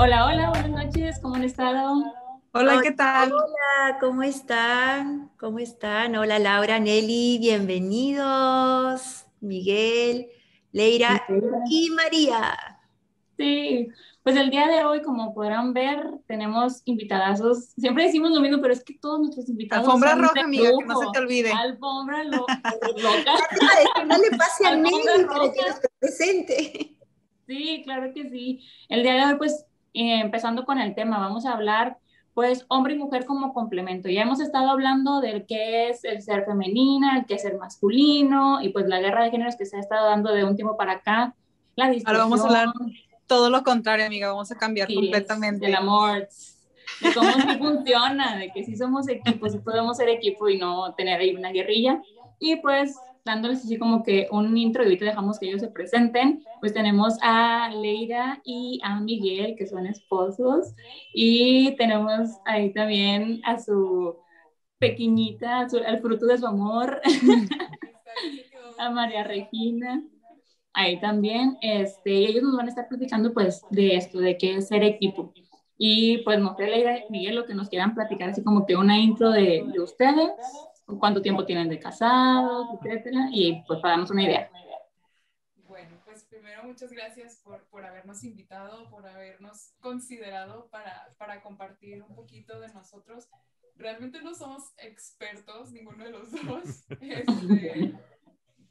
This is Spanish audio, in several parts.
Hola, hola, buenas noches, ¿cómo han estado? Hola, ¿qué tal? Hola, ¿cómo están? ¿Cómo están? Hola, Laura, Nelly, bienvenidos. Miguel, Leira y María. Sí, pues el día de hoy, como podrán ver, tenemos invitadazos. Siempre decimos lo mismo, pero es que todos nuestros invitados. Alfombra roja, amiga, que no se te olvide. Alfombra lo loca. que no le pase a Nelly para que nos presente. Sí, claro que sí. El día de hoy, pues, eh, empezando con el tema, vamos a hablar pues hombre y mujer como complemento. Ya hemos estado hablando del qué es el ser femenina, el qué es el masculino, y pues la guerra de géneros que se ha estado dando de un tiempo para acá. La discusión. Ahora vamos a hablar todo lo contrario, amiga, vamos a cambiar completamente. El amor, de cómo sí funciona, de que sí somos equipo, sí podemos ser equipo y no tener ahí una guerrilla. Y pues dándoles así como que un intro y ahorita dejamos que ellos se presenten, pues tenemos a Leira y a Miguel, que son esposos, y tenemos ahí también a su pequeñita, al fruto de su amor, a María Regina. Ahí también, este, ellos nos van a estar platicando pues de esto, de qué es ser equipo. Y pues no sé, Leira y Miguel, lo que nos quieran platicar, así como que una intro de, de ustedes, cuánto tiempo tienen de casados, etcétera, y pues para darnos una idea. Bueno, pues primero muchas gracias por, por habernos invitado, por habernos considerado para, para compartir un poquito de nosotros. Realmente no somos expertos, ninguno de los dos. Este,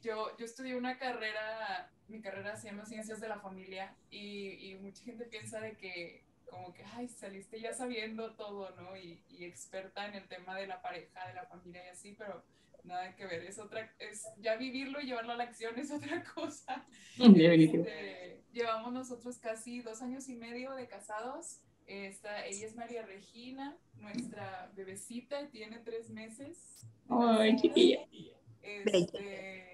yo, yo estudié una carrera, mi carrera se llama Ciencias de la Familia, y, y mucha gente piensa de que como que, ay, saliste ya sabiendo todo, ¿no? Y, y, experta en el tema de la pareja, de la familia y así, pero nada que ver, es otra, es ya vivirlo y llevarlo a la acción es otra cosa. Este, llevamos nosotros casi dos años y medio de casados. Esta, ella es María Regina, nuestra bebecita, tiene tres meses. Ay, chiquilla. Este,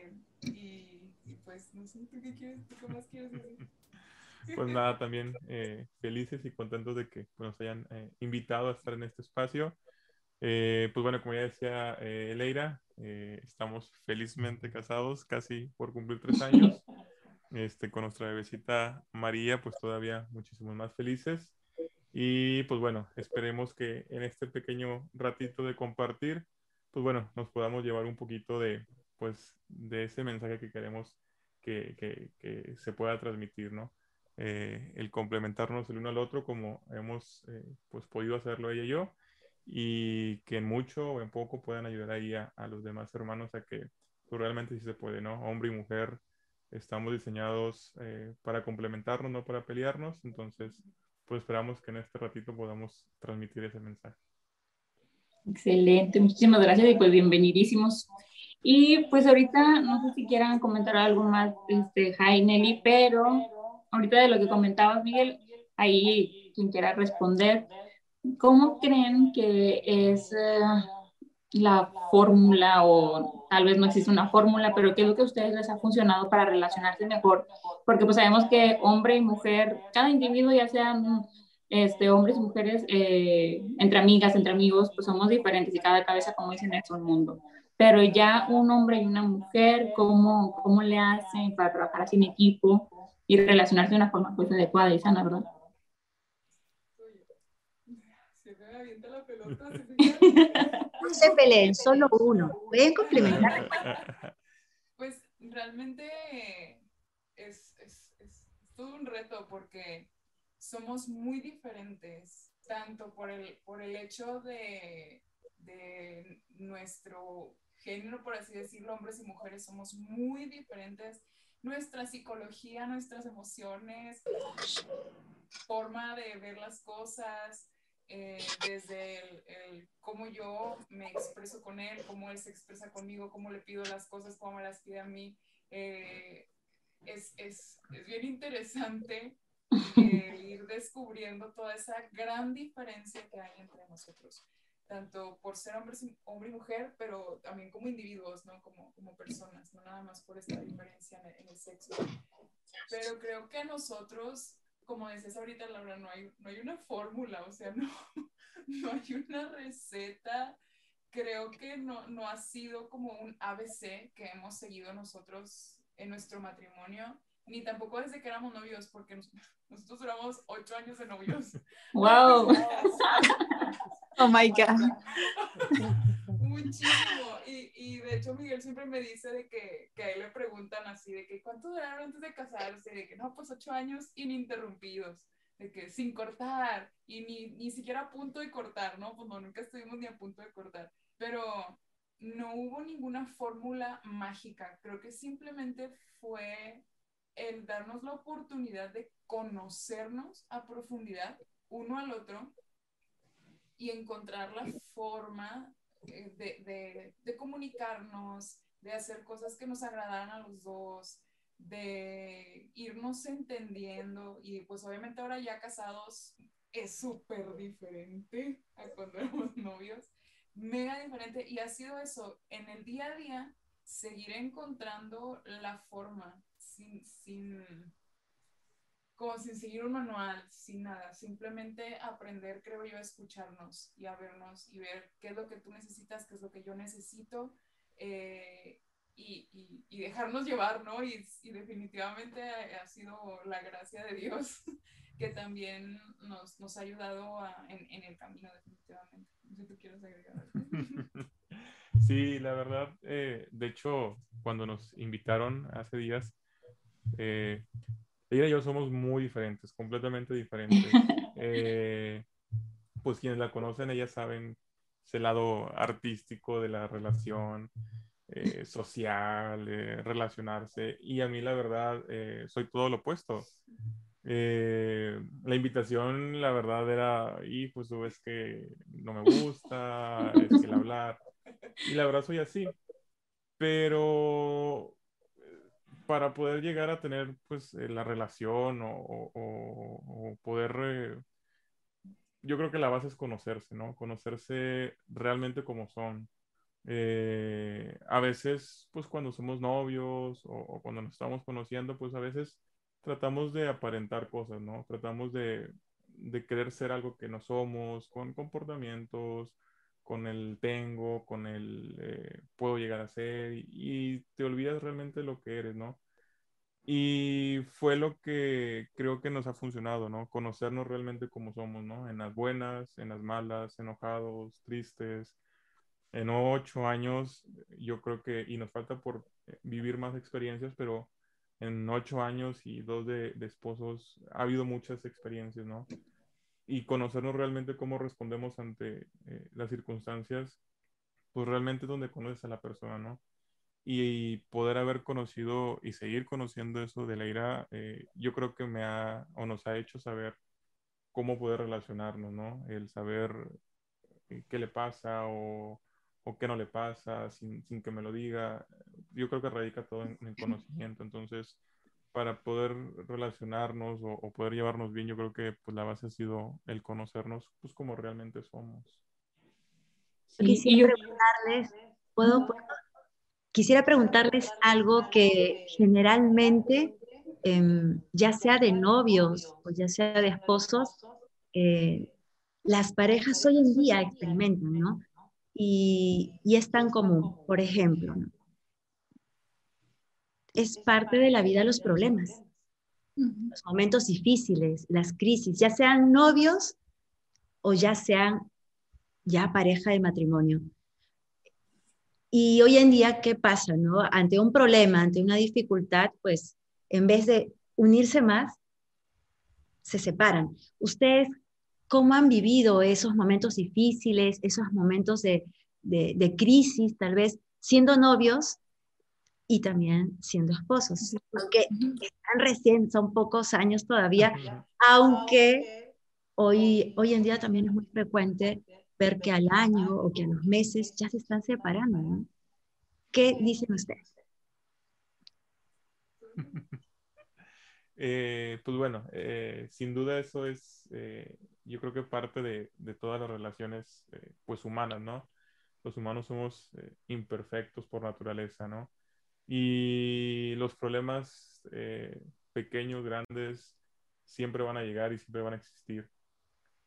pues, no sé, ¿tú qué, quieres, tú qué más quieres decir? pues nada, también eh, felices y contentos de que nos hayan eh, invitado a estar en este espacio. Eh, pues bueno, como ya decía Leira, estamos felizmente casados, casi por cumplir tres años. Este, con nuestra bebecita María, pues todavía muchísimos más felices. Y pues bueno, esperemos que en este pequeño ratito de compartir, pues bueno, nos podamos llevar un poquito de, pues, de ese mensaje que queremos que, que, que se pueda transmitir, ¿no? Eh, el complementarnos el uno al otro como hemos eh, pues podido hacerlo ella y yo y que en mucho o en poco puedan ayudar ahí a, los demás hermanos a que pues, realmente sí se puede, ¿no? Hombre y mujer estamos diseñados eh, para complementarnos, no para pelearnos, entonces pues esperamos que en este ratito podamos transmitir ese mensaje. Excelente, muchísimas gracias y pues bienvenidísimos. Y pues ahorita no sé si quieran comentar algo más, este, Nelly, pero ahorita de lo que comentabas, Miguel, ahí quien quiera responder, ¿cómo creen que es eh, la fórmula o tal vez no existe una fórmula, pero qué es lo que a ustedes les ha funcionado para relacionarse mejor? Porque pues sabemos que hombre y mujer, cada individuo, ya sean este, hombres y mujeres, eh, entre amigas, entre amigos, pues somos diferentes y cada cabeza, como dicen, es un mundo. Pero ya un hombre y una mujer, ¿cómo, cómo le hacen para trabajar así en equipo? y relacionarse de una forma pues, adecuada y sana, ¿verdad? Se me avienta la pelota. no se peleen, solo uno. Pueden complementar. Pues realmente es, es, es, todo un reto porque somos muy diferentes, tanto por el, por el hecho de, de nuestro género, por así decirlo, hombres y mujeres somos muy diferentes nuestra psicología, nuestras emociones, forma de ver las cosas, eh, desde el, cómo yo me expreso con él, cómo él se expresa conmigo, cómo le pido las cosas, cómo me las pide a mí. Eh, es, es, es, bien interesante eh, ir descubriendo toda esa gran diferencia que hay entre nosotros tanto por ser hombres, hombre y mujer, pero también como individuos, ¿no? Como, como personas, no nada más por esta diferencia en, el sexo. Pero creo que nosotros, como decías ahorita, Laura, no hay, no hay una fórmula, o sea, no, no hay una receta creo que no, no ha sido como un ABC que hemos seguido nosotros en nuestro matrimonio, ni tampoco desde que éramos novios, porque nosotros duramos ocho años de novios. ¡Wow! oh my God. Muchísimo. Y, y, de hecho Miguel siempre me dice de que, que a él le preguntan así, de que cuánto duraron antes de casarse, de que no, pues ocho años ininterrumpidos, de que sin cortar y ni, ni siquiera a punto de cortar, ¿no? Pues no, nunca estuvimos ni a punto de cortar. Pero no hubo ninguna fórmula mágica, creo que simplemente fue el darnos la oportunidad de conocernos a profundidad uno al otro y encontrar la forma eh, de, de, comunicarnos, de hacer cosas que nos agradaran a los dos, de irnos entendiendo. Y pues obviamente ahora ya casados es súper diferente a cuando éramos novios, mega diferente. Y ha sido eso, en el día a día seguir encontrando la forma sin, sin, como sin seguir un manual, sin nada, simplemente aprender, creo yo, a escucharnos y a vernos y ver qué es lo que tú necesitas, qué es lo que yo necesito eh, y, y, dejarnos llevar, ¿no? Y, y, definitivamente ha sido la gracia de Dios que también nos, nos ha ayudado a, en, en, el camino, definitivamente. Si tú quieres agregar. Sí, la verdad, eh, de hecho, cuando nos invitaron hace días, eh, ella y yo somos muy diferentes, completamente diferentes. Eh, pues quienes la conocen, ellas saben ese lado artístico de la relación, eh, social, relacionarse. Y a mí, la verdad, eh, soy todo lo opuesto. la invitación, la verdad, era, y pues tú ves que no me gusta, es que el hablar. Y la verdad soy así. Pero para poder llegar a tener pues eh, la relación o, poder... Eh, yo creo que la base es conocerse, ¿no? Conocerse realmente como son. Eh, a veces, pues cuando somos novios o, cuando nos estamos conociendo, pues a veces tratamos de aparentar cosas, ¿no? Tratamos de, de querer ser algo que no somos, con comportamientos, con el tengo, con el eh, puedo llegar a ser y, te olvidas realmente lo que eres, ¿no? Y fue lo que creo que nos ha funcionado, ¿no? Conocernos realmente como somos, ¿no? En las buenas, en las malas, enojados, tristes. En ocho años, yo creo que, y nos falta por eh, vivir más experiencias, pero en ocho años y dos de, de esposos ha habido muchas experiencias, ¿no? Y conocernos realmente cómo respondemos ante eh, las circunstancias, pues realmente es donde conoces a la persona, ¿no? Y, poder haber conocido y seguir conociendo eso de la ira, eh, yo creo que me ha o nos ha hecho saber cómo poder relacionarnos, ¿no? El saber eh, qué le pasa o, o qué no le pasa sin, sin, que me lo diga. Yo creo que radica todo en, en el conocimiento. Entonces, para poder relacionarnos o, poder llevarnos bien, yo creo que pues, la base ha sido el conocernos pues como realmente somos. Quisiera preguntarles, ¿puedo, Quisiera preguntarles algo que generalmente, em, ya sea de novios o ya sea de esposos, eh, las parejas hoy en día experimentan, ¿no? Y, y es tan común, por ejemplo, ¿no? Es parte de la vida los problemas, los momentos difíciles, las crisis, ya sean novios o ya sean ya pareja de matrimonio. Y hoy en día, ¿qué pasa? No? Ante un problema, ante una dificultad, pues en vez de unirse más, se separan. ¿Ustedes cómo han vivido esos momentos difíciles, esos momentos de, de crisis, tal vez siendo novios y también siendo esposos, aunque están recién, son pocos años todavía, aunque hoy, hoy en día también es muy frecuente ver que al año o que a los meses ya se están separando. ¿Qué dicen ustedes? Eh, pues bueno, eh, sin duda eso es, eh, yo creo que parte de, de todas las relaciones pues humanas, ¿no? Los humanos somos imperfectos por naturaleza, ¿no? Y los problemas eh, pequeños, grandes, siempre van a llegar y siempre van a existir.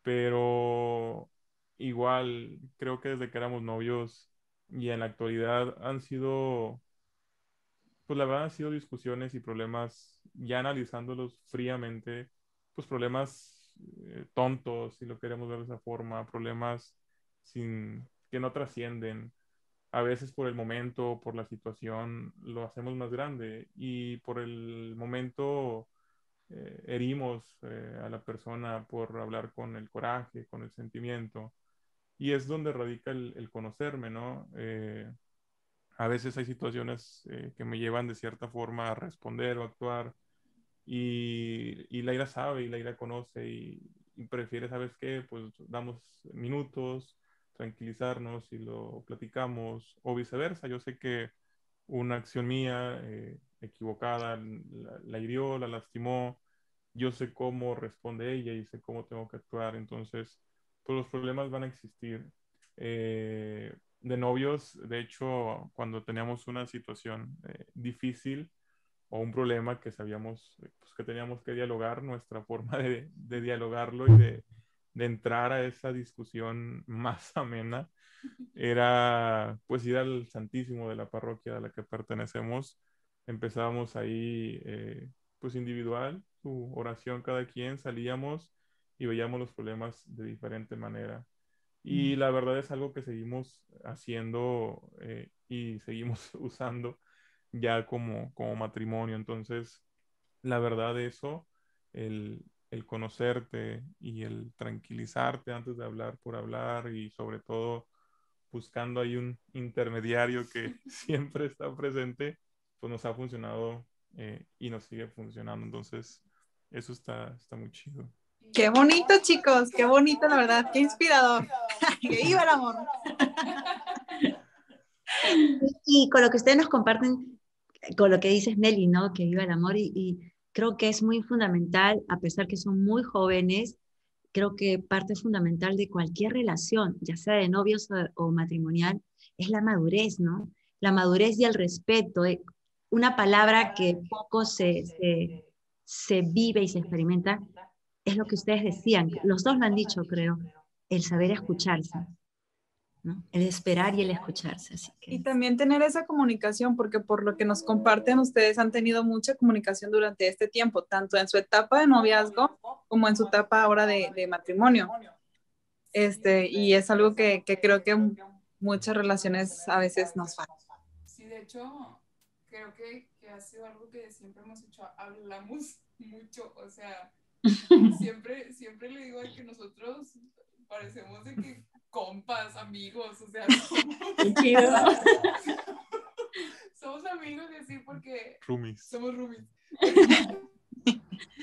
Pero igual, creo que desde que éramos novios y en la actualidad han sido, pues la verdad han sido discusiones y problemas, ya analizándolos fríamente, pues problemas eh, tontos, si lo queremos ver de esa forma, problemas sin, que no trascienden. A veces por el momento, por la situación, lo hacemos más grande y por el momento eh, herimos eh, a la persona por hablar con el coraje, con el sentimiento. Y es donde radica el, conocerme, ¿no? Eh, a veces hay situaciones que me llevan de cierta forma a responder o actuar y, y ira sabe y la ira conoce y, y prefiere, ¿sabes qué? Pues damos minutos, tranquilizarnos y lo platicamos o viceversa. Yo sé que una acción mía equivocada, la, hirió, la lastimó, yo sé cómo responde ella y sé cómo tengo que actuar, entonces, pues los problemas van a existir. Eh, de novios, de hecho, cuando teníamos una situación eh, difícil o un problema que sabíamos pues, que teníamos que dialogar, nuestra forma de, de dialogarlo y de, de entrar a esa discusión más amena era pues ir al Santísimo de la parroquia a la que pertenecemos empezábamos ahí eh, pues individual, su oración cada quien, salíamos y veíamos los problemas de diferente manera. Y la verdad es algo que seguimos haciendo eh, y seguimos usando ya como, como matrimonio. Entonces, la verdad de eso, el, el conocerte y el tranquilizarte antes de hablar por hablar y sobre todo buscando ahí un intermediario que siempre está presente, pues nos ha funcionado eh, y nos sigue funcionando. Entonces, eso está, está muy chido. Qué bonito, chicos, qué bonito, la verdad, qué inspirador. que viva el amor. y con lo que ustedes nos comparten, con lo que dices Nelly, ¿no? Que viva el amor y, creo que es muy fundamental, a pesar que son muy jóvenes, creo que parte fundamental de cualquier relación, ya sea de novios o, o matrimonial, es la madurez, ¿no? La madurez y el respeto. Eh, una palabra que poco se, se, vive y se experimenta es lo que ustedes decían, los dos lo han dicho, creo, el saber escucharse. ¿No? El esperar y el escucharse. Así Y también tener esa comunicación, porque por lo que nos comparten, ustedes han tenido mucha comunicación durante este tiempo, tanto en su etapa de noviazgo como en su etapa ahora de, de matrimonio. Este, y es algo que, que, creo que muchas relaciones a veces nos faltan. Sí, de hecho, creo que, que, ha sido algo que siempre hemos hecho, hablamos mucho, o sea, siempre, siempre le digo que nosotros parecemos de que compas, amigos, o sea, somos, somos amigos y así porque roomies. somos roomies.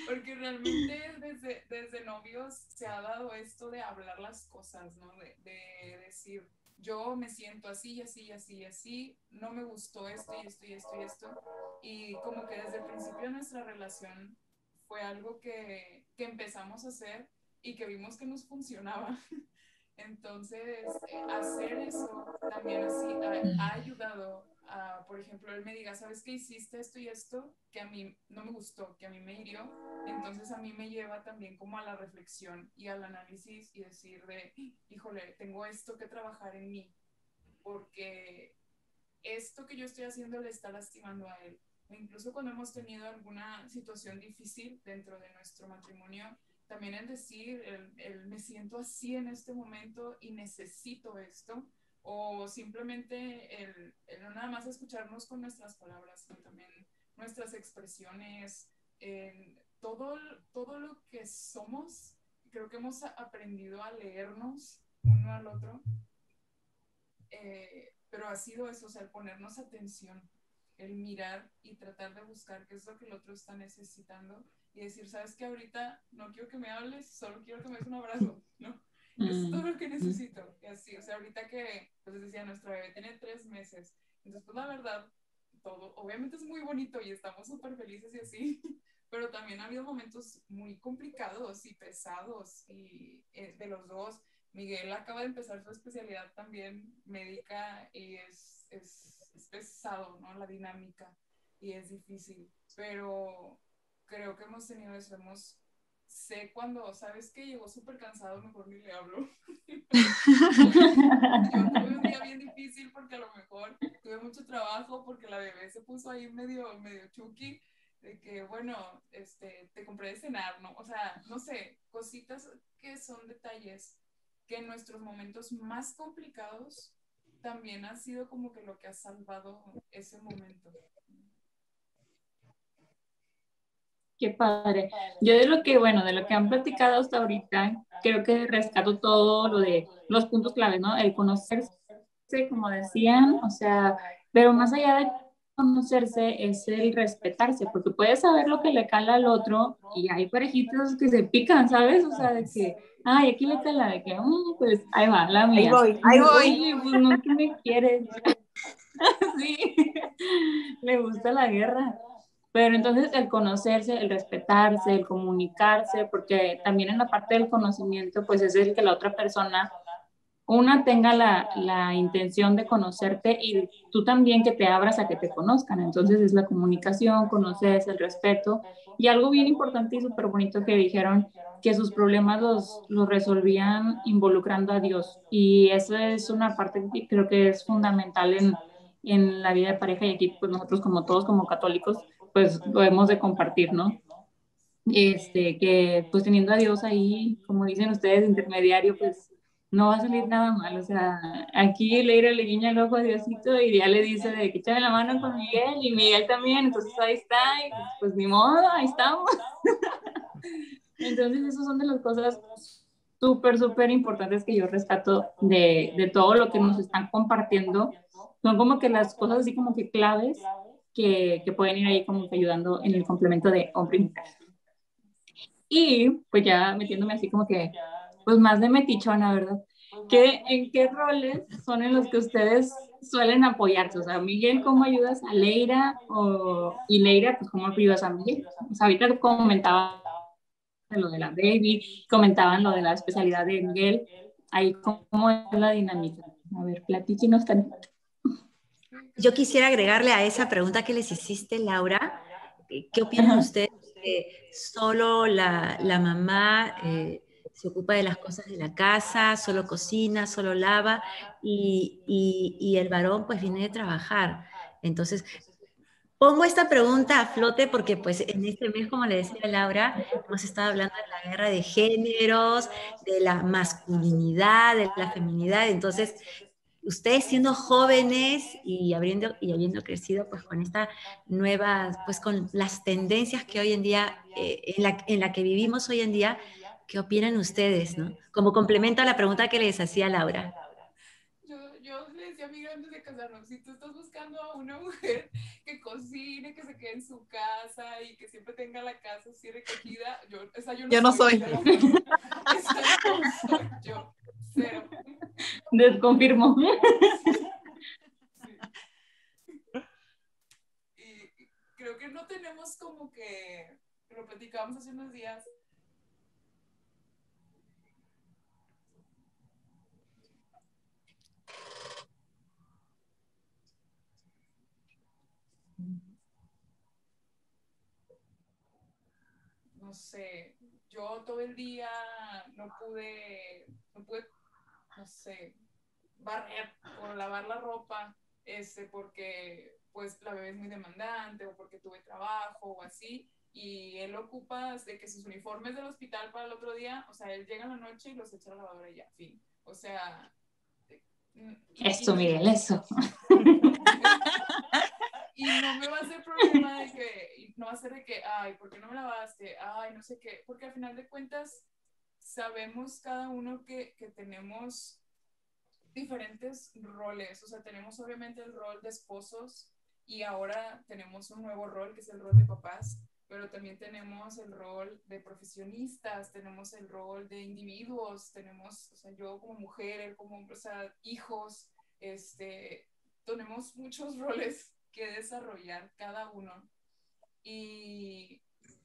Porque realmente desde, desde novios se ha dado esto de hablar las cosas, ¿no? De, de decir, yo me siento así y así y así y así, no me gustó esto y esto y esto y esto. Y como que desde el principio de nuestra relación fue algo que, que empezamos a hacer y que vimos que nos funcionaba. Entonces, eh, hacer eso también así ha, ha ayudado por ejemplo, él me diga, ¿sabes qué hiciste esto y esto que a mí no me gustó, que a mí me hirió? Entonces a mí me lleva también como a la reflexión y al análisis y decir de, híjole, tengo esto que trabajar en mí, porque esto que yo estoy haciendo le está lastimando a él. E incluso cuando hemos tenido alguna situación difícil dentro de nuestro matrimonio, también el decir, el me siento así en este momento y necesito esto, o simplemente el, no nada más escucharnos con nuestras palabras, sino también nuestras expresiones, todo, todo lo que somos, creo que hemos aprendido a leernos uno al otro, eh, pero ha sido eso, o el ponernos atención, el mirar y tratar de buscar qué es lo que el otro está necesitando y decir, sabes que ahorita no quiero que me hables, solo quiero que me des un abrazo, ¿no? es todo lo que necesito. Y así, o sea, ahorita que, pues decía, nuestra bebé tiene tres meses, entonces, pues la verdad, todo, obviamente es muy bonito y estamos súper felices y así, pero también ha habido momentos muy complicados y pesados y eh, de los dos. Miguel acaba de empezar su especialidad también médica y es, es, es pesado, ¿no? La dinámica y es difícil, pero creo que hemos tenido eso, hemos sé cuando, ¿sabes que Llegó súper cansado, mejor ni le hablo. Yo tuve un día bien difícil porque a lo mejor tuve mucho trabajo porque la bebé se puso ahí medio, medio chuki de que, bueno, este, te compré de cenar, ¿no? O sea, no sé, cositas que son detalles que en nuestros momentos más complicados también ha sido como que lo que ha salvado ese momento. Qué padre. Yo de lo que, bueno, de lo que han platicado hasta ahorita, creo que rescato todo lo de los puntos claves, ¿no? El conocerse, como decían, o sea, pero más allá de conocerse es el respetarse, porque puedes saber lo que le cala al otro y hay parejitos que se pican, ¿sabes? O sea, de que, ay, aquí le cala, de que, mm, pues ahí va, la mía. Ahí voy, ahí voy. pues no, ¿qué me quieres? sí, le gusta la guerra. Pero entonces el conocerse, el respetarse, el comunicarse, porque también en la parte del conocimiento, pues es el que la otra persona, una tenga la, la, intención de conocerte y tú también que te abras a que te conozcan. Entonces es la comunicación, conocerse, el respeto. Y algo bien importante y súper bonito que dijeron, que sus problemas los, los resolvían involucrando a Dios. Y eso es una parte que creo que es fundamental en, en la vida de pareja y aquí pues nosotros como todos como católicos pues lo hemos de compartir, ¿no? Este, que pues teniendo a Dios ahí, como dicen ustedes, intermediario, pues no va a salir nada mal. O sea, aquí Leira le guiña el ojo a Diosito y ya le dice de que échame la mano con Miguel y Miguel también, entonces ahí está, y pues, pues ni modo, ahí estamos. entonces, esas son de las cosas súper, súper importantes que yo rescato de, de todo lo que nos están compartiendo. Son como que las cosas así como que claves que, que, pueden ir ahí como que ayudando en el complemento de hombre y mujer. Y pues ya metiéndome así como que, pues más de metichona, ¿verdad? ¿Qué, ¿En qué roles son en los que ustedes suelen apoyarse? O sea, Miguel, ¿cómo ayudas a Leira? O, y Leira, pues ¿cómo ayudas a Miguel? O sea, ahorita comentaba lo de la baby, comentaban lo de la especialidad de Miguel. Ahí, ¿cómo es la dinámica? A ver, platíquenos también. Yo quisiera agregarle a esa pregunta que les hiciste, Laura, eh, ¿qué opinan ustedes que solo la, la mamá eh, se ocupa de las cosas de la casa, solo cocina, solo lava y, y, y el varón pues viene de trabajar? Entonces, Pongo esta pregunta a flote porque pues en este mes, como le decía Laura, hemos estado hablando de la guerra de géneros, de la masculinidad, de la feminidad. Entonces, ustedes siendo jóvenes y habiendo, y habiendo crecido pues con esta nueva, pues con las tendencias que hoy en día, eh, en, la, en la que vivimos hoy en día, ¿qué opinan ustedes? ¿no? Como complemento a la pregunta que les hacía Laura. Yo, yo le decía a antes de casarnos, si tú estás buscando a una mujer que cocine, que se quede en su casa y que siempre tenga la casa así recogida, yo, esa yo no, yo no soy. No soy yo, cero. Desconfirmo. Y creo que no tenemos como que, lo platicábamos hace unos días, no sé, yo todo el día no pude, no pude no sé, barrer o lavar la ropa, este, porque pues la bebé es muy demandante o porque tuve trabajo o así, y él ocupa de que sus uniformes del hospital para el otro día, o sea, él llega en la noche y los echa a la lavadora y ya, fin. O sea... Eso, Miguel, eso. y no me va a hacer problema de que, no va a ser de que, ay, ¿por qué no me lavaste? Ay, no sé qué, porque al final de cuentas sabemos cada uno que, que tenemos diferentes roles, o sea, tenemos obviamente el rol de esposos y ahora tenemos un nuevo rol que es el rol de papás, pero también tenemos el rol de profesionistas, tenemos el rol de individuos, tenemos, o sea, yo como mujer, él como, o sea, hijos, este, tenemos muchos roles que desarrollar cada uno. Y,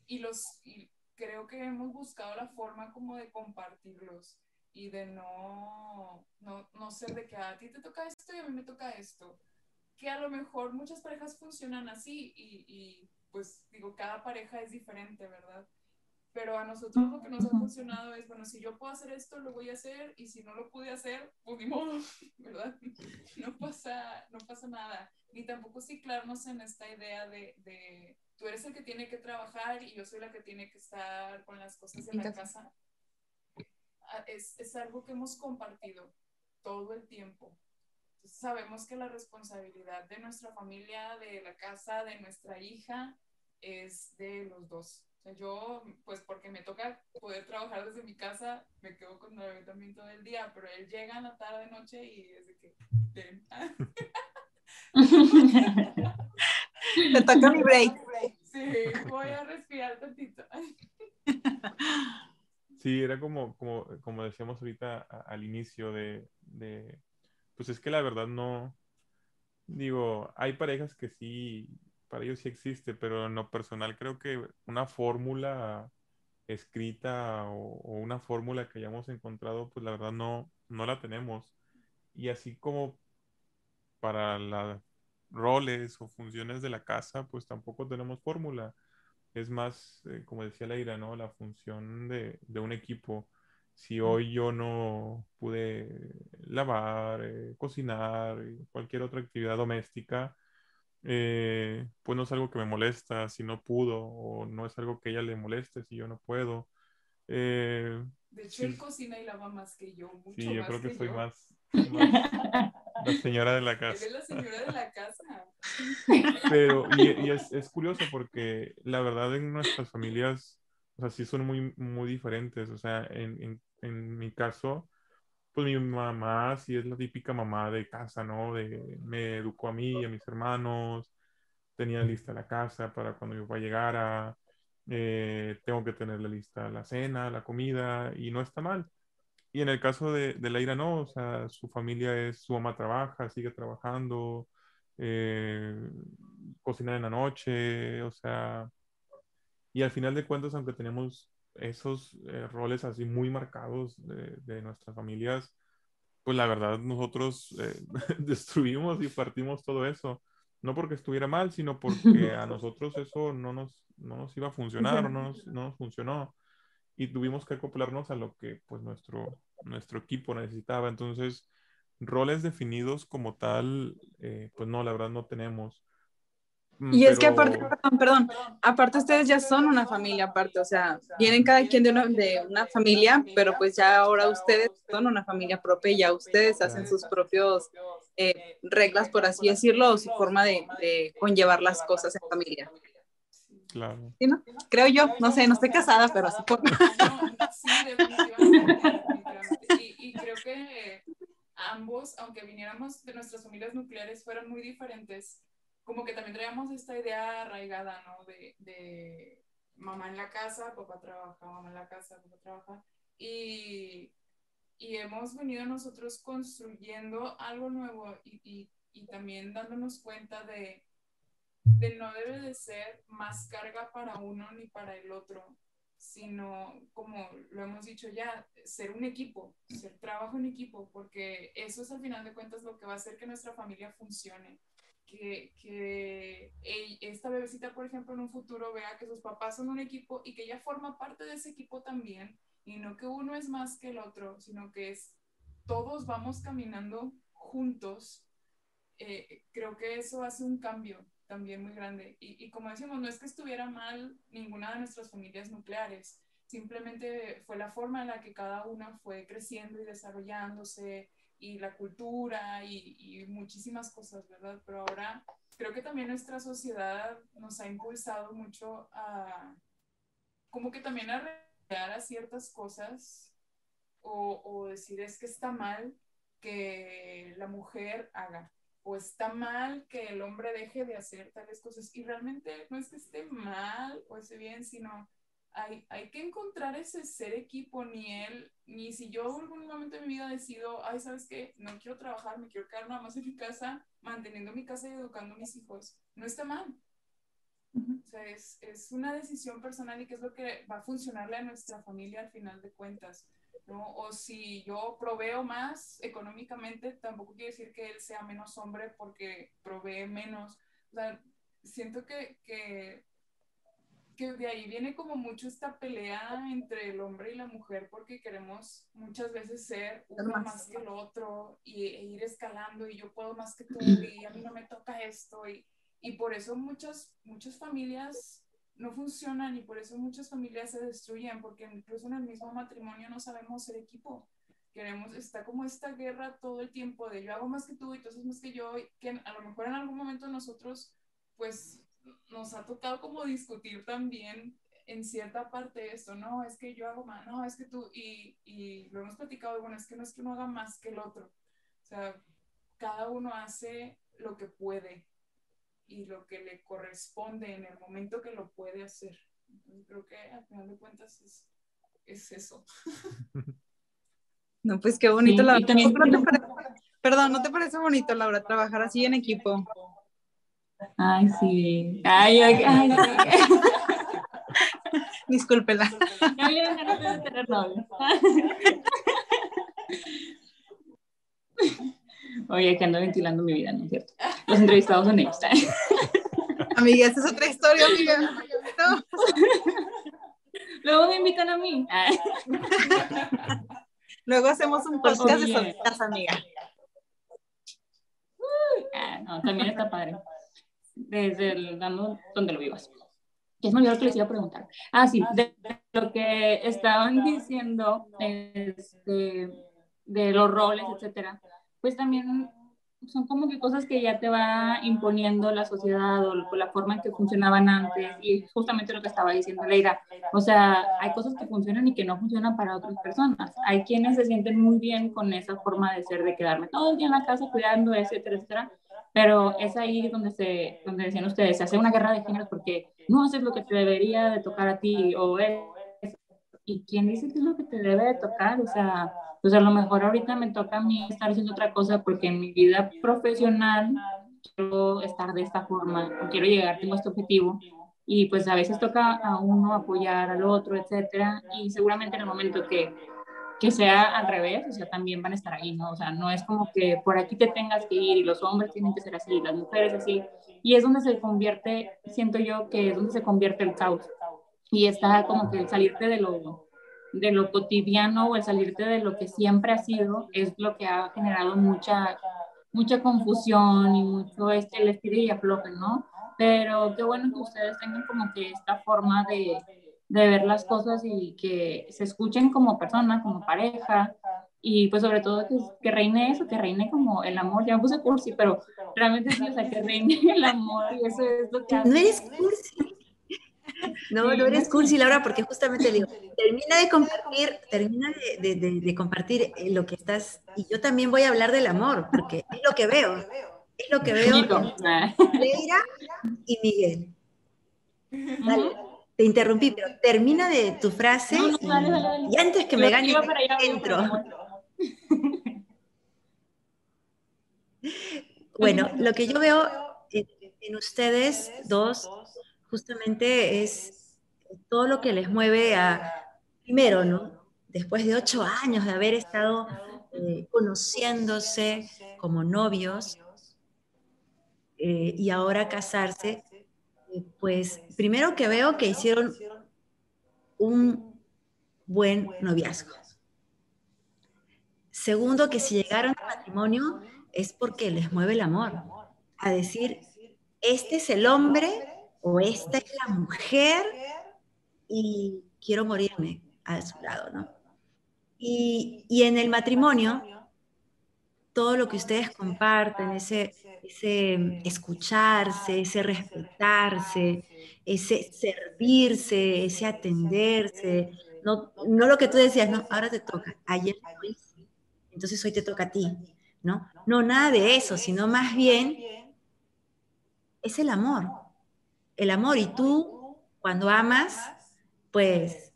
y los, y creo que hemos buscado la forma como de compartirlos y de no, no, no ser de que a ti te toca esto y a mí me toca esto. Que a lo mejor muchas parejas funcionan así y, y pues digo, cada pareja es diferente, ¿verdad? Pero a nosotros lo que nos ha funcionado es, bueno, si yo puedo hacer esto, lo voy a hacer, y si no lo pude hacer, pues ni modo, ¿verdad? No pasa, no pasa nada. Y tampoco ciclarnos en esta idea de, de, tú eres el que tiene que trabajar y yo soy la que tiene que estar con las cosas de la casa. Ah, es, es algo que hemos compartido todo el tiempo. Entonces sabemos que la responsabilidad de nuestra familia, de la casa, de nuestra hija, es de los dos. O sea, yo, pues porque me toca poder trabajar desde mi casa, me quedo con el también todo el día, pero él llega en la tarde, noche y es de que, ven. Te toca mi break. Sí, voy a respirar tantito. Sí, era como, como, como decíamos ahorita al inicio de, de, pues es que la verdad no, digo, hay parejas que sí para ellos sí existe, pero en lo personal creo que una fórmula escrita o, una fórmula que hayamos encontrado, pues la verdad no, no la tenemos. Y así como para las roles o funciones de la casa, pues tampoco tenemos fórmula. Es más, eh, como decía Leira, ¿no? La función de, de, un equipo. Si hoy yo no pude lavar, eh, cocinar, cualquier otra actividad doméstica, eh, pues no es algo que me molesta si no pudo o no es algo que ella le moleste si yo no puedo. Eh, de hecho, él cocina y lava más que yo. Mucho sí, yo creo que, soy Más, la señora de la casa. Es la señora de la casa. Pero, y, es, es, curioso porque la verdad en nuestras familias, o sea, sí son muy, muy diferentes. O sea, en, en, en mi caso, pues mi mamá sí es la típica mamá de casa, ¿no? De, me educó a mí y a mis hermanos, tenía lista la casa para cuando mi papá llegara, eh, tengo que tenerle lista la cena, la comida, y no está mal. Y en el caso de, de Leira, no, o sea, su familia es, su mamá trabaja, sigue trabajando, eh, en la noche, o sea, y al final de cuentas, aunque tenemos esos eh, roles así muy marcados de, nuestras familias, pues la verdad nosotros eh, destruimos y partimos todo eso. No porque estuviera mal, sino porque a nosotros eso no nos, no nos iba a funcionar o no nos, no nos funcionó. Y tuvimos que acoplarnos a lo que pues nuestro, nuestro equipo necesitaba. Entonces, roles definidos como tal, eh, pues no, la verdad no tenemos. Mm, y es que aparte, perdón, perdón, aparte ustedes ya son una familia aparte, o sea, vienen cada quien de una, de una familia, pero pues ya ahora ustedes son una familia propia y ya ustedes hacen sus propios eh, reglas, por así decirlo, o su forma de, de, conllevar las cosas en familia. Claro. ¿Sí, no? Creo yo, no sé, no estoy casada, pero sí, definitivamente. Y, y creo que ambos, aunque viniéramos de nuestras familias nucleares, fueron muy diferentes como que también traíamos esta idea arraigada, ¿no? De, de mamá en la casa, papá trabaja, mamá en la casa, papá trabaja. Y, y hemos venido nosotros construyendo algo nuevo y, y, y, también dándonos cuenta de, de no debe de ser más carga para uno ni para el otro, sino, como lo hemos dicho ya, ser un equipo, ser trabajo en equipo, porque eso es al final de cuentas lo que va a hacer que nuestra familia funcione que, que esta bebecita, por ejemplo, en un futuro vea que sus papás son un equipo y que ella forma parte de ese equipo también, y no que uno es más que el otro, sino que es todos vamos caminando juntos. Eh, creo que eso hace un cambio también muy grande. Y, y como decimos, no es que estuviera mal ninguna de nuestras familias nucleares, simplemente fue la forma en la que cada una fue creciendo y desarrollándose y la cultura y, y, muchísimas cosas, ¿verdad? Pero ahora creo que también nuestra sociedad nos ha impulsado mucho a, como que también a renunciar a ciertas cosas o, o decir es que está mal que la mujer haga o está mal que el hombre deje de hacer tales cosas. Y realmente no es que esté mal o esté bien, sino hay, hay, que encontrar ese ser equipo, ni él, ni si yo en algún momento de mi vida decido, ay, ¿sabes qué? No quiero trabajar, me quiero quedar nada más en mi casa, manteniendo mi casa y educando a mis hijos. No está mal. O sea, es, es, una decisión personal y que es lo que va a funcionarle a nuestra familia al final de cuentas. ¿no? O si yo proveo más económicamente, tampoco quiere decir que él sea menos hombre porque provee menos. O sea, siento que, que que de ahí viene como mucho esta pelea entre el hombre y la mujer porque queremos muchas veces ser uno más que el otro y, e ir escalando y yo puedo más que tú y a mí no me toca esto y, y por eso muchas, muchas familias no funcionan y por eso muchas familias se destruyen porque incluso en el mismo matrimonio no sabemos ser equipo. Queremos, está como esta guerra todo el tiempo de yo hago más que tú y tú haces más que yo, y que a lo mejor en algún momento nosotros pues nos ha tocado como discutir también en cierta parte esto, no, es que yo hago más, no, es que tú, y, y lo hemos platicado, bueno, es que no es que uno haga más que el otro, o sea, cada uno hace lo que puede y lo que le corresponde en el momento que lo puede hacer. Entonces, creo que al final de cuentas es, es eso. No, pues qué bonito, Laura. perdón, ¿no te parece bonito, Laura, trabajar así en equipo? Ay, sí. Ay, ay, ay. Discúlpela. Oye, que ando ventilando mi vida, ¿no es cierto? Los entrevistados son ellos. Amiga, esa es otra historia, amiga. Luego me invitan a mí. Luego hacemos un podcast de solitas, amiga. Ah, no, también está padre desde el donde lo vivas. Que es lo que les iba a preguntar. Ah, sí, de, lo que estaban diciendo este, de los roles, etcétera, pues también son como que cosas que ya te va imponiendo la sociedad o la forma en que funcionaban antes y justamente lo que estaba diciendo Leira, o sea, hay cosas que funcionan y que no funcionan para otras personas. Hay quienes se sienten muy bien con esa forma de ser, de quedarme todo el día en la casa cuidando, etcétera, etcétera, pero es ahí donde, se, donde decían ustedes, se hace una guerra de géneros porque no haces lo que te debería de tocar a ti o es, ¿y quién dice que es lo que te debe de tocar? O sea, pues a lo mejor ahorita me toca a mí estar haciendo otra cosa porque en mi vida profesional quiero estar de esta forma, quiero llegar, tengo este objetivo y pues a veces toca a uno apoyar al otro, etcétera, y seguramente en el momento que que sea al revés, o sea, también van a estar ahí, ¿no? O sea, no es como que por aquí te tengas que ir y los hombres tienen que ser así, las mujeres así, y es donde se convierte, siento yo que es donde se convierte el caos, y está como que el salirte de lo, de lo cotidiano o el salirte de lo que siempre ha sido es lo que ha generado mucha, mucha confusión y mucho este, el estilo y afloje, ¿no? Pero qué bueno que ustedes tengan como que esta forma de, de ver las cosas y que se escuchen como persona, como pareja, y pues sobre todo que, que, reine eso, que reine como el amor, ya me puse cursi, pero realmente sí, o sea, que reine el amor y eso es lo que... No eres cursi. No, no eres cursi, Laura, porque justamente digo, termina de compartir, termina de, de, de, compartir lo que estás, y yo también voy a hablar del amor, porque es lo que veo, es lo que veo Leira y Miguel. Dale te interrumpí, pero termina de tu frase y, antes que me gane, entro. bueno, lo que yo veo en, ustedes dos justamente es todo lo que les mueve a, primero, ¿no? Después de ocho años de haber estado eh, conociéndose como novios eh, y ahora casarse, pues primero que veo que hicieron un buen noviazgo. Segundo, que si llegaron al matrimonio es porque les mueve el amor. A decir, este es el hombre o esta es la mujer y quiero morirme a su lado, ¿no? Y, y en el matrimonio, todo lo que ustedes comparten, ese, ese escucharse, ese respetarse, ese servirse, ese atenderse, no, no lo que tú decías, no, ahora te toca, ayer lo hice, entonces hoy te toca a ti, ¿no? No, nada de eso, sino más bien es el amor, el amor, y tú cuando amas, pues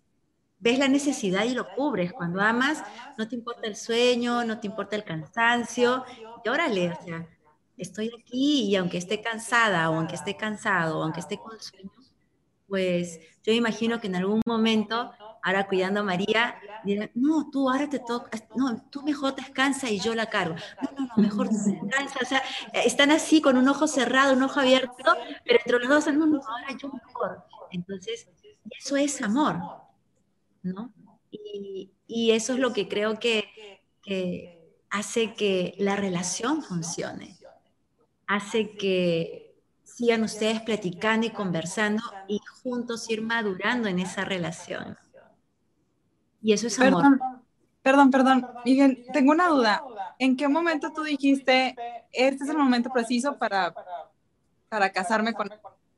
ves la necesidad y lo cubres. Cuando amas, no te importa el sueño, no te importa el cansancio. Y órale, o sea, estoy aquí y aunque esté cansada o aunque esté cansado o aunque esté con sueño, pues yo imagino que en algún momento ahora cuidando a María, dirán, no, tú ahora te toca, no, tú mejor descansa y yo la cargo. No, no, no, mejor descansa. O sea, están así con un ojo cerrado, un ojo abierto, pero entre los dos, no, no, ahora yo mejor. Entonces, eso es amor, ¿no? Y, y eso es lo que creo que, que hace que la relación funcione, hace que sigan ustedes platicando y conversando y juntos ir madurando en esa relación. Y eso es amor. Perdón, perdón, Miguel, tengo una duda. ¿En qué momento tú dijiste, este es el momento preciso para, para casarme con...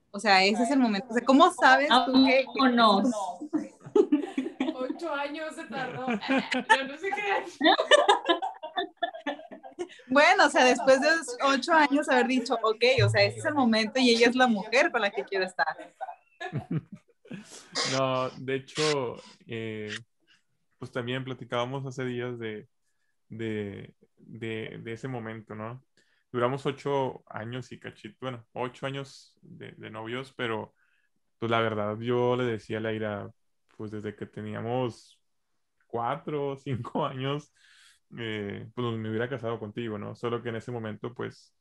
O sea, ese es el momento. O sea, ¿cómo sabes tú que... no? Ocho años se tardó. Yo no sé qué. Bueno, o sea, después de ocho años haber dicho, ok, o sea, ese es el momento y ella es la mujer con la que quiero estar. No, de hecho, eh, pues también platicábamos hace días de, de, de, ese momento, ¿no? Duramos ocho años y cachito, bueno, ocho años de, de, novios, pero pues la verdad yo le decía a Laira, pues desde que teníamos cuatro o cinco años, eh, pues me hubiera casado contigo, ¿no? Solo que en ese momento, pues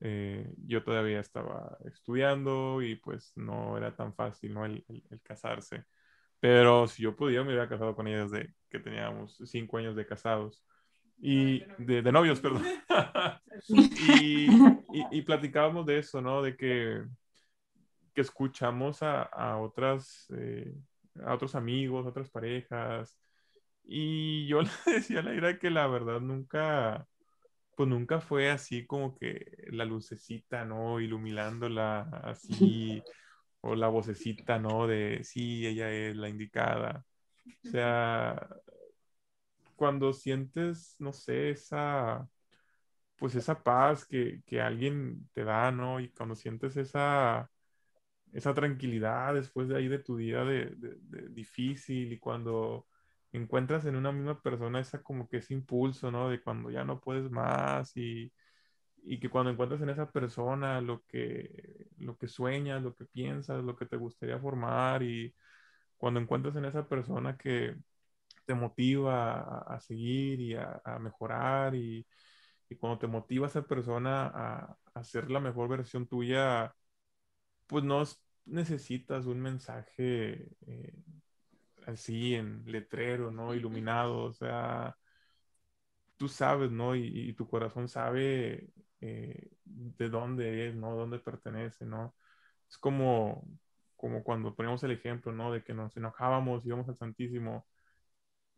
eh, yo todavía estaba estudiando y pues no era tan fácil, ¿no? El, el, el casarse. Pero si yo pudiera, me hubiera casado con ella desde que teníamos cinco años de casados. Y de, de novios, perdón. y, y, platicábamos de eso, ¿no? De que, que escuchamos a, a otras, eh, a otros amigos, a otras parejas. Y yo le decía a la ira que la verdad nunca, pues nunca fue así como que la lucecita, ¿no? Iluminándola así o la vocecita, ¿no? De sí, ella es la indicada. O sea, cuando sientes, no sé, esa, pues esa paz que, que alguien te da, ¿no? Y cuando sientes esa, esa tranquilidad después de ahí de tu día de, de, difícil y cuando encuentras en una misma persona esa como que ese impulso, ¿no? De cuando ya no puedes más y, y que cuando encuentras en esa persona lo que, lo que sueñas, lo que piensas, lo que te gustaría formar y cuando encuentras en esa persona que te motiva a, seguir y a, mejorar y, y, cuando te motiva a esa persona a, a, ser la mejor versión tuya, pues no necesitas un mensaje eh, así en letrero, ¿no? Iluminado, o sea, tú sabes, ¿no? Y, y tu corazón sabe eh, de dónde es, ¿no? Dónde pertenece, ¿no? Es como, como cuando ponemos el ejemplo, ¿no? De que nos enojábamos, íbamos al Santísimo.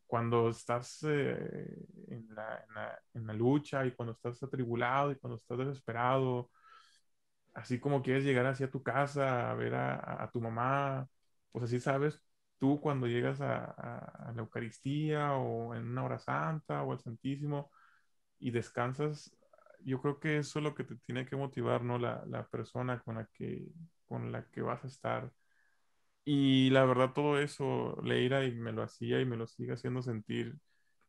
Cuando estás eh, en, la, en, la, en, la, lucha y cuando estás atribulado y cuando estás desesperado, así como quieres llegar hacia tu casa a ver a, a tu mamá, pues así sabes tú cuando llegas a, a, la Eucaristía o en una hora santa o al Santísimo y descansas yo creo que eso es lo que te tiene que motivar, ¿no? La, la, persona con la, que, con la que vas a estar. Y la verdad, todo eso, Leira, y me lo hacía y me lo sigue haciendo sentir.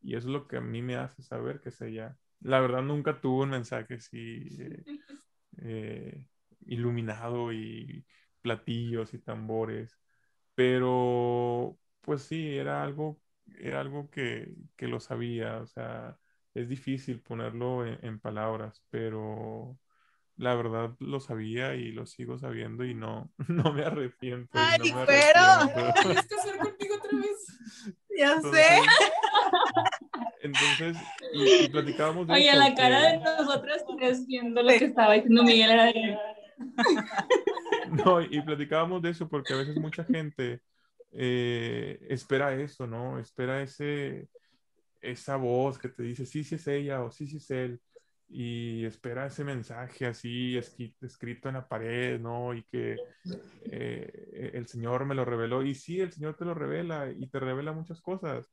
Y eso es lo que a mí me hace saber que es ella. La verdad, nunca tuvo un mensaje así eh, eh, iluminado y platillos y tambores. Pero, pues sí, era algo, era algo que, que lo sabía. O sea, es difícil ponerlo en, palabras, pero la verdad lo sabía y lo sigo sabiendo y no, no me arrepiento. ¡Ay, no pero! ¿Quieres casar contigo otra vez? Ya sé. Entonces, y, y platicábamos de Oye, eso, la cara que- de nosotras tres viendo lo que estaba diciendo Miguel era de... No, y platicábamos de eso porque a veces mucha gente eh, espera eso, ¿no? Espera ese, esa voz que te dice, sí, sí es ella o sí, sí es él. Y espera ese mensaje así escrito en la pared, ¿no? Y que eh, el Señor me lo reveló. Y sí, el Señor te lo revela y te revela muchas cosas.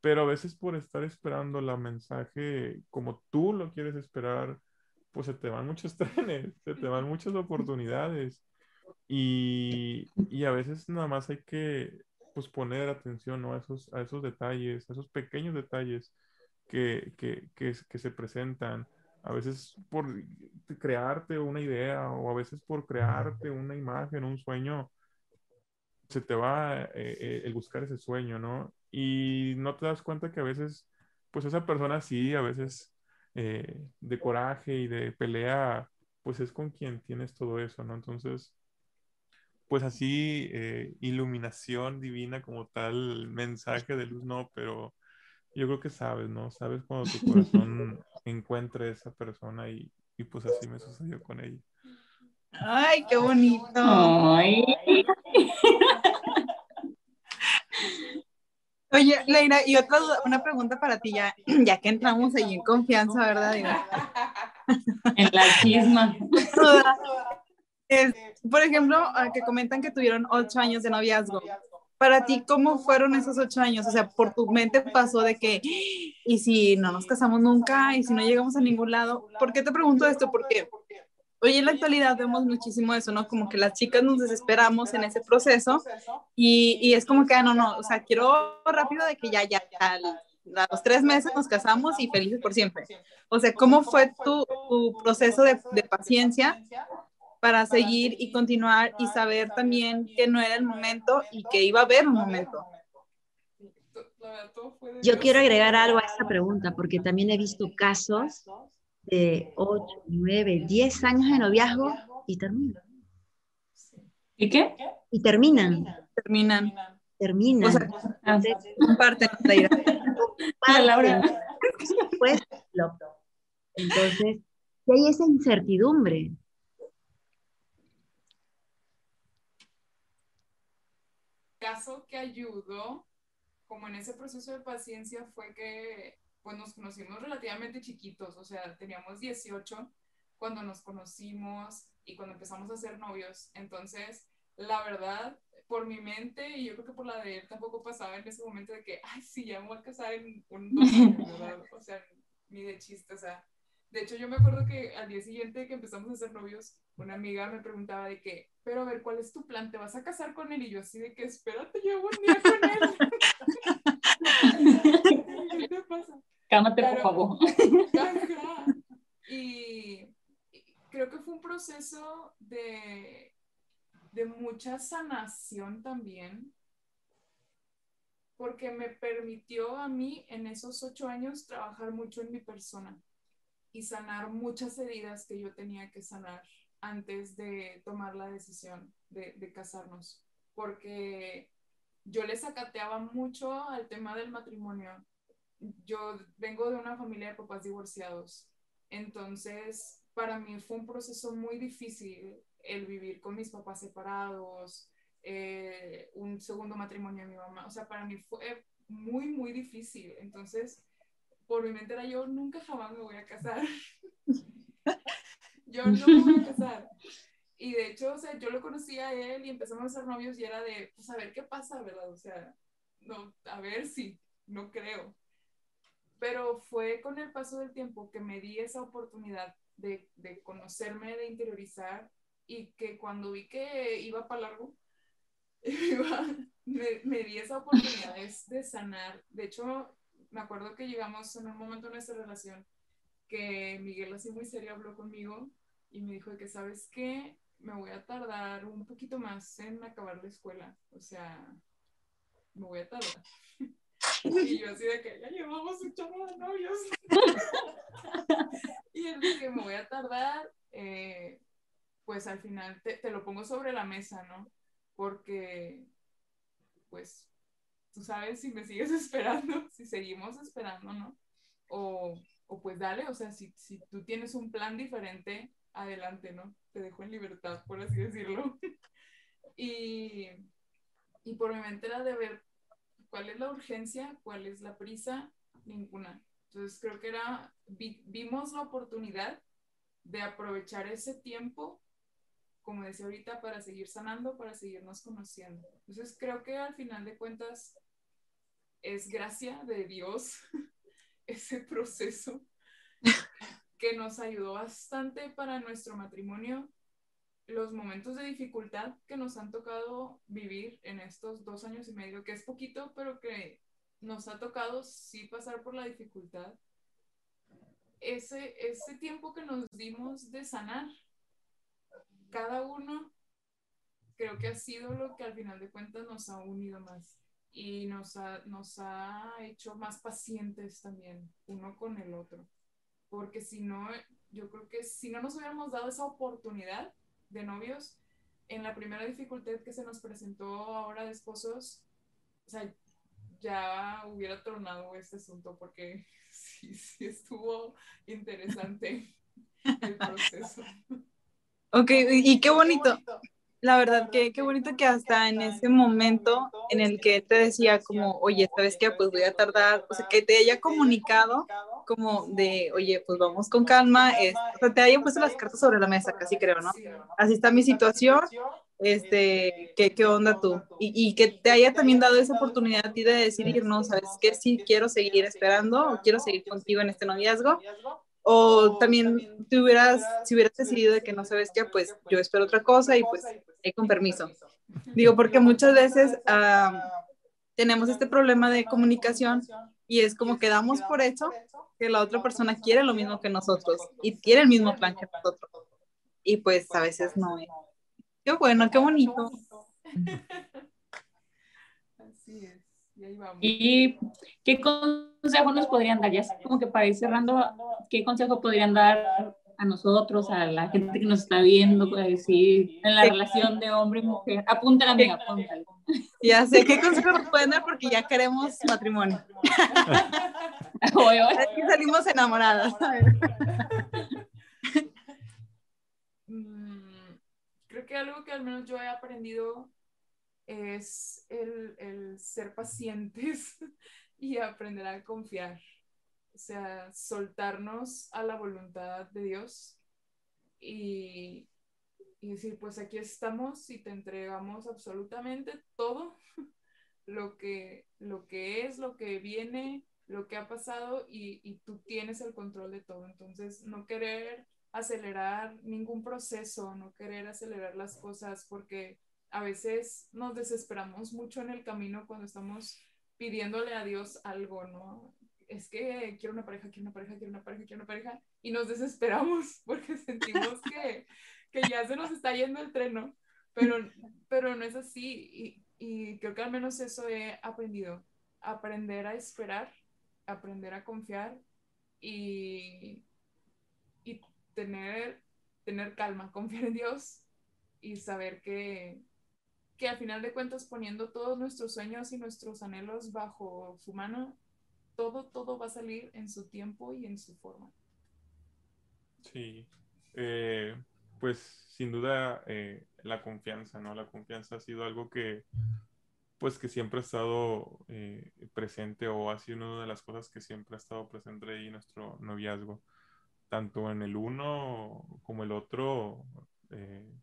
Pero a veces por estar esperando la mensaje como tú lo quieres esperar, pues se te van muchos trenes, se te van muchas oportunidades. Y, y a veces nada más hay que pues, poner atención ¿no? a, esos, a esos detalles, a esos pequeños detalles que, que, que, que se presentan. A veces por crearte una idea o a veces por crearte una imagen, un sueño, se te va eh, el buscar ese sueño, ¿no? Y no te das cuenta que a veces, pues esa persona sí, a veces de coraje y de pelea, pues es con quien tienes todo eso, ¿no? Entonces, pues así, iluminación divina como tal, mensaje de luz, no, pero yo creo que sabes, ¿no? Sabes cuando tu corazón encuentra esa persona y, y pues así me sucedió con ella. Ay, qué bonito. Ay. Oye, Leira, y otra una pregunta para ti, ya, ya que entramos ahí en confianza, ¿verdad? En la chisma. Por ejemplo, que comentan que tuvieron ocho años de noviazgo. Para ti, ¿cómo fueron esos ocho años? O sea, por tu mente pasó de que, ¿y si no nos casamos nunca? ¿Y si no llegamos a ningún lado? ¿Por qué te pregunto esto? Porque hoy en la actualidad vemos muchísimo eso, ¿no? Como que las chicas nos desesperamos en ese proceso y, y es como que, ah, no, no, o sea, quiero rápido de que ya, ya, ya, a los tres meses nos casamos y felices por siempre. O sea, ¿cómo fue tu, tu proceso de, de, paciencia para seguir y continuar y saber también que no era el momento y que iba a haber un momento? Yo quiero agregar algo a esta pregunta porque también he visto casos de 8, 9, 10 años de noviazgo y terminan. ¿Y qué? Y terminan. Terminan. Terminan. O sea, comparten Laura. Pues, entonces, hay esa incertidumbre. Caso que ayudó, como en ese proceso de paciencia, fue que pues nos conocimos relativamente chiquitos, o sea, teníamos 18 cuando nos conocimos y cuando empezamos a ser novios. Entonces, la verdad, por mi mente y yo creo que por la de él tampoco pasaba en ese momento de que, ay, sí, ya me voy a casar en un dos años, ¿verdad? O sea, ni de chiste, o sea. De hecho, yo me acuerdo que al día siguiente que empezamos a ser novios, una amiga me preguntaba de que, pero a ver, ¿cuál es tu plan? ¿Te vas a casar con él? Y yo así de que, espérate, llevo un día con él. ¿Qué te pasa? Cálmate, por favor. Y, creo que fue un proceso de, de mucha sanación también, porque me permitió a mí en esos ocho años trabajar mucho en mi persona y sanar muchas heridas que yo tenía que sanar antes de tomar la decisión de, de casarnos, porque yo les acateaba mucho al tema del matrimonio yo vengo de una familia de papás divorciados, entonces para mí fue un proceso muy difícil el vivir con mis papás separados, eh, un segundo matrimonio de mi mamá, o sea, para mí fue muy, muy difícil. Entonces, por mi mente era yo nunca jamás me voy a casar. yo no me voy a casar. Y de hecho, o sea, yo lo conocí a él y empezamos a ser novios y era de, pues a ver qué pasa, ¿verdad? O sea, no, a ver si, no creo pero fue con el paso del tiempo que me di esa oportunidad de, de conocerme, de interiorizar y que cuando vi que iba para largo, me, me, di esa oportunidad de, sanar. De hecho, me acuerdo que llegamos en un momento en nuestra relación que Miguel así muy serio habló conmigo y me dijo que, ¿sabes qué? Me voy a tardar un poquito más en acabar la escuela. O sea, me voy a tardar. Y yo así de que ya llevamos un chorro de novios. y él dice que me voy a tardar, eh, pues al final te, te, lo pongo sobre la mesa, ¿no? Porque, pues, tú sabes si me sigues esperando, si seguimos esperando, ¿no? O, o pues dale, o sea, si, si tú tienes un plan diferente, adelante, ¿no? Te dejo en libertad, por así decirlo. y, y por mi mente era de ver ¿Cuál es la urgencia? ¿Cuál es la prisa? Ninguna. Entonces creo que era, vimos la oportunidad de aprovechar ese tiempo, como decía ahorita, para seguir sanando, para seguirnos conociendo. Entonces creo que al final de cuentas es gracia de Dios ese proceso que nos ayudó bastante para nuestro matrimonio los momentos de dificultad que nos han tocado vivir en estos dos años y medio, que es poquito, pero que nos ha tocado sí pasar por la dificultad. Ese, ese tiempo que nos dimos de sanar, cada uno creo que ha sido lo que al final de cuentas nos ha unido más y nos ha, nos ha hecho más pacientes también uno con el otro. Porque si no, yo creo que si no nos hubiéramos dado esa oportunidad de novios, en la primera dificultad que se nos presentó ahora de esposos, o sea, ya hubiera tornado este asunto porque sí, sí estuvo interesante el proceso. Ok, y qué bonito. La verdad que qué bonito que hasta en ese momento en el que te decía como, oye, ¿sabes qué? Pues voy a tardar, o sea, que te haya comunicado como de, oye, pues vamos con calma, es, o sea, te hayan puesto las cartas sobre la mesa, casi creo, ¿no? Así está mi situación, este, ¿qué, qué onda tú? Y, y, que te haya también dado esa oportunidad a ti de decidir, ¿no? ¿Sabes qué? Si quiero seguir esperando o quiero seguir contigo en este noviazgo, o también tú hubieras, si hubieras decidido de que no sabes qué, pues yo espero otra cosa y pues con permiso. Digo, porque muchas veces tenemos este problema de comunicación y es como que damos por hecho que la otra persona quiere lo mismo que nosotros y tiene el mismo plan que nosotros. Y pues a veces no. Qué bueno, qué bonito. Así es. Y, ahí vamos. ¿Y qué consejo nos podrían dar? Ya como que para ir cerrando, ¿qué consejo podrían dar a nosotros, a la gente que nos está viendo, puede decir, en la relación de hombre y mujer. Apúntala, amiga, apúntala. Ya sé qué consejo nos pueden dar porque ya queremos matrimonio. hoy, hoy. salimos enamoradas. Mm, creo que algo que al menos yo he aprendido es el, el ser pacientes y aprender a confiar. O sea, soltarnos a la voluntad de Dios y, decir, pues aquí estamos y te entregamos absolutamente todo lo que, lo que es, lo que viene, lo que ha pasado y, y tú tienes el control de todo. Entonces, no querer acelerar ningún proceso, no querer acelerar las cosas porque a veces nos desesperamos mucho en el camino cuando estamos pidiéndole a Dios algo, ¿no? Es que quiero una pareja, quiero una pareja, quiero una pareja, quiero una pareja, y nos desesperamos porque sentimos que, que ya se nos está yendo el tren, ¿no? Pero, pero no es así, y, y creo que al menos eso he aprendido, aprender a esperar, aprender a confiar y, y tener, tener calma, confiar en Dios y saber que, que al final de cuentas poniendo todos nuestros sueños y nuestros anhelos bajo su mano, todo, todo va a salir en su tiempo y en su forma. Sí, eh, pues sin duda eh, la confianza, ¿no? La confianza ha sido algo que, pues que siempre ha estado eh, presente o ha sido una de las cosas que siempre ha estado presente ahí en nuestro noviazgo, tanto en el uno como el otro,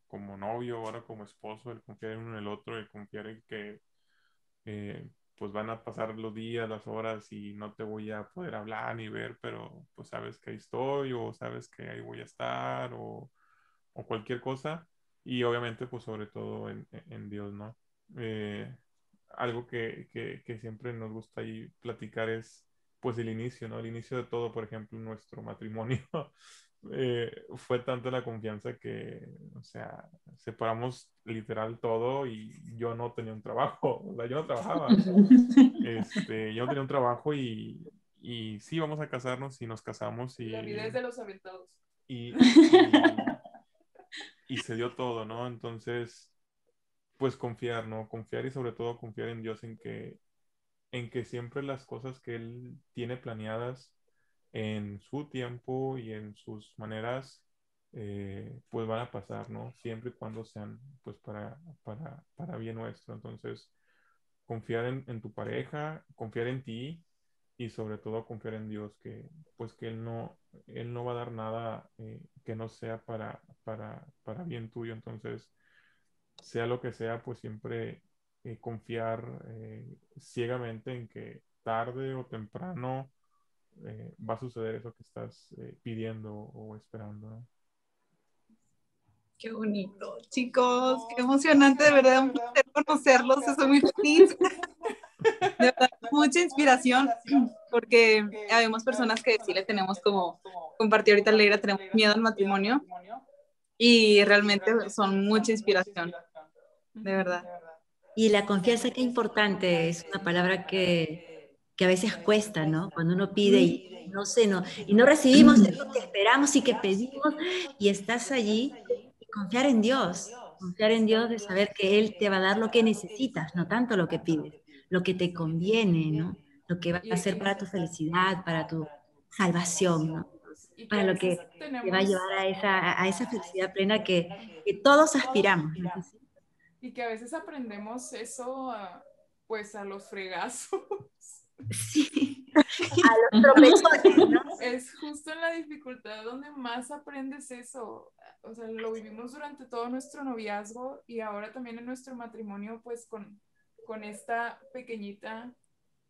como novio, ahora como esposo, el confiar en el otro, el confiar en que pues van a pasar los días, las horas y no te voy a poder hablar ni ver, pero pues sabes que ahí estoy o sabes que ahí voy a estar o, cualquier cosa. Y obviamente pues sobre todo en, Dios, ¿no? Eh, algo que, que, siempre nos gusta ahí platicar es pues el inicio, ¿no? El inicio de todo, por ejemplo, nuestro matrimonio. Eh, fue tanto la confianza que, o sea, separamos literal todo y yo no tenía un trabajo, o sea, yo no trabajaba. Este, yo no tenía un trabajo y, y sí, vamos a casarnos y nos casamos y... La vida es de los aventados. Y, y, se dio todo, ¿no? Entonces, pues confiar, ¿no? Confiar y sobre todo confiar en Dios en que, en que siempre las cosas que Él tiene planeadas en su tiempo y en sus maneras, eh, pues van a pasar, ¿no? Siempre y cuando sean, pues, para, para, para bien nuestro. Entonces, confiar en, tu pareja, confiar en ti y sobre todo confiar en Dios, que, pues, que Él no, Él no va a dar nada eh, que no sea para, para, para bien tuyo. Entonces, sea lo que sea, pues siempre eh, confiar ciegamente en que tarde o temprano eh, va a suceder eso que estás eh, pidiendo o esperando. Qué bonito, chicos, qué emocionante, de verdad, conocerlos, estoy muy feliz. De verdad, mucha inspiración, porque habemos personas que sí le tenemos como, compartir ahorita Leira, tenemos miedo al matrimonio, y realmente son mucha inspiración. de verdad. Y la confianza, qué importante, es una palabra que, que a veces cuesta, ¿no? Cuando uno pide y no sé, no, y no recibimos lo que esperamos y que pedimos, y estás allí, y confiar en Dios, confiar en Dios de saber que Él te va a dar lo que necesitas, no tanto lo que pides, lo que te conviene, ¿no? Lo que va a hacer para tu felicidad, para tu salvación, ¿no? Para lo que te va a llevar a esa, a esa felicidad plena que, que todos aspiramos. ¿no? Y que a veces aprendemos eso, a, pues a los fregazos. Sí, a los tropezones, ¿no? Es justo en la dificultad donde más aprendes eso. O sea, lo vivimos durante todo nuestro noviazgo y ahora también en nuestro matrimonio, pues con, con esta pequeñita,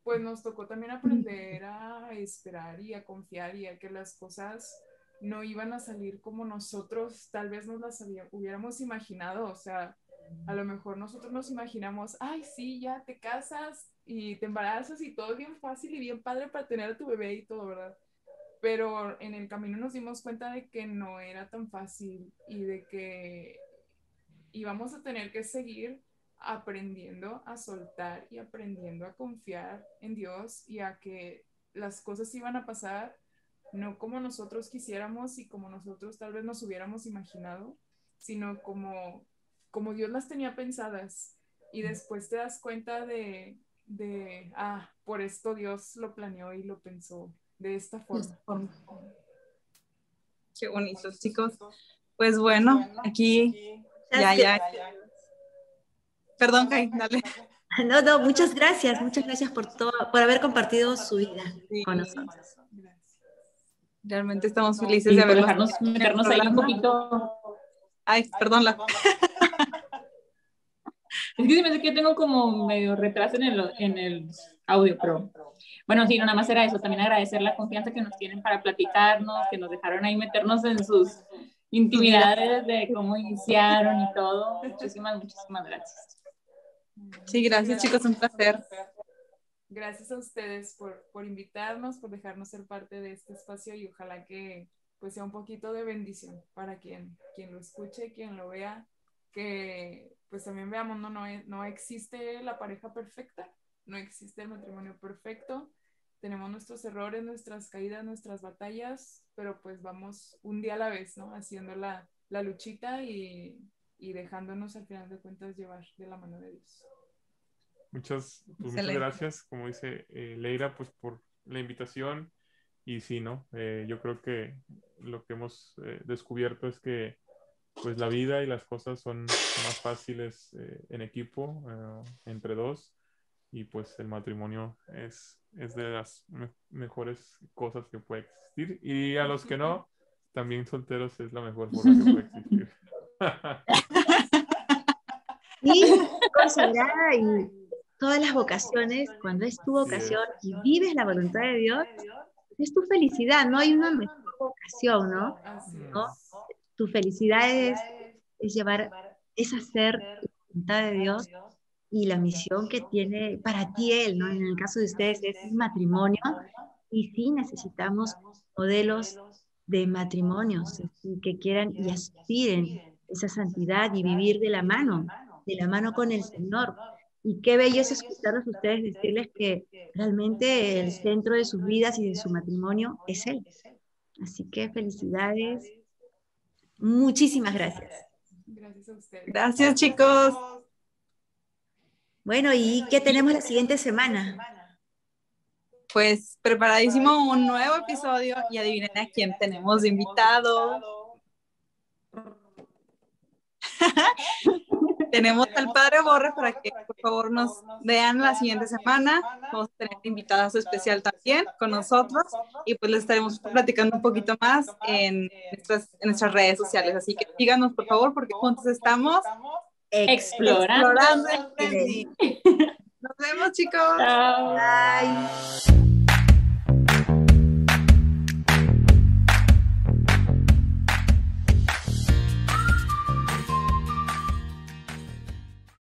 pues nos tocó también aprender a esperar y a confiar y a que las cosas no iban a salir como nosotros tal vez nos las había, hubiéramos imaginado. O sea, a lo mejor nosotros nos imaginamos, ay, sí, ya te casas y te embarazas y todo bien fácil y bien padre para tener a tu bebé y todo, ¿verdad? Pero en el camino nos dimos cuenta de que no era tan fácil y de que íbamos a tener que seguir aprendiendo a soltar y aprendiendo a confiar en Dios y a que las cosas iban a pasar no como nosotros quisiéramos y como nosotros tal vez nos hubiéramos imaginado, sino como como Dios las tenía pensadas y después te das cuenta de, de, ah, por esto Dios lo planeó y lo pensó de esta forma. Qué bonito, chicos. Pues bueno, aquí ya, ya. Perdón, Kai, dale. No, no, muchas gracias, muchas gracias por todo, por haber compartido su vida con nosotros. Realmente estamos felices de haberlos dejarnos meternos ahí un poquito. Ay, perdón, la. Es que se me hace que yo tengo como medio retraso en el, en el audio, pero bueno, sí, no, nada más era eso. También agradecer la confianza que nos tienen para platicarnos, que nos dejaron ahí meternos en sus intimidades de cómo iniciaron y todo. Muchísimas, muchísimas gracias. Sí, gracias chicos, un placer. Gracias a ustedes por, por invitarnos, por dejarnos ser parte de este espacio y ojalá que pues sea un poquito de bendición para quien, quien lo escuche, quien lo vea, que pues también veamos, no, no, no existe la pareja perfecta, no existe el matrimonio perfecto, tenemos nuestros errores, nuestras caídas, nuestras batallas, pero pues vamos un día a la vez, ¿no? Haciendo la, la luchita y, y, dejándonos al final de cuentas llevar de la mano de Dios. Muchas, pues, muchas gracias, como dice eh, Leira, pues por la invitación. Y sí, ¿no? Eh, yo creo que lo que hemos eh, descubierto es que pues la vida y las cosas son más fáciles eh, en equipo, eh, entre dos, y pues el matrimonio es, es de las mejores cosas que puede existir. Y a los que no, también solteros es la mejor forma que puede existir. y consagrada y todas las vocaciones, cuando es tu vocación y vives la voluntad de Dios, es tu felicidad, no hay una mejor vocación, ¿no? ¿No? Tu felicidad es, llevar, es hacer la voluntad de Dios y la misión que tiene para ti Él, ¿no? En el caso de ustedes es matrimonio y sí necesitamos modelos de matrimonios que quieran y aspiren esa santidad y vivir de la mano, de la mano con el Señor. Y qué bello es escucharlos ustedes decirles que realmente el centro de sus vidas y de su matrimonio es Él. Así que felicidades Muchísimas gracias. Gracias a ustedes. Gracias, chicos. Bueno, ¿y qué tenemos la siguiente semana? Pues preparadísimo un nuevo episodio y adivinen a quién tenemos de invitado. tenemos al padre Borre para que por favor nos vean la siguiente semana. Vamos a tener invitadas especial también con nosotros y pues les estaremos platicando un poquito más en nuestras, en nuestras redes sociales. Así que síganos por favor porque juntos estamos explorando. explorando el Nos vemos chicos. Bye.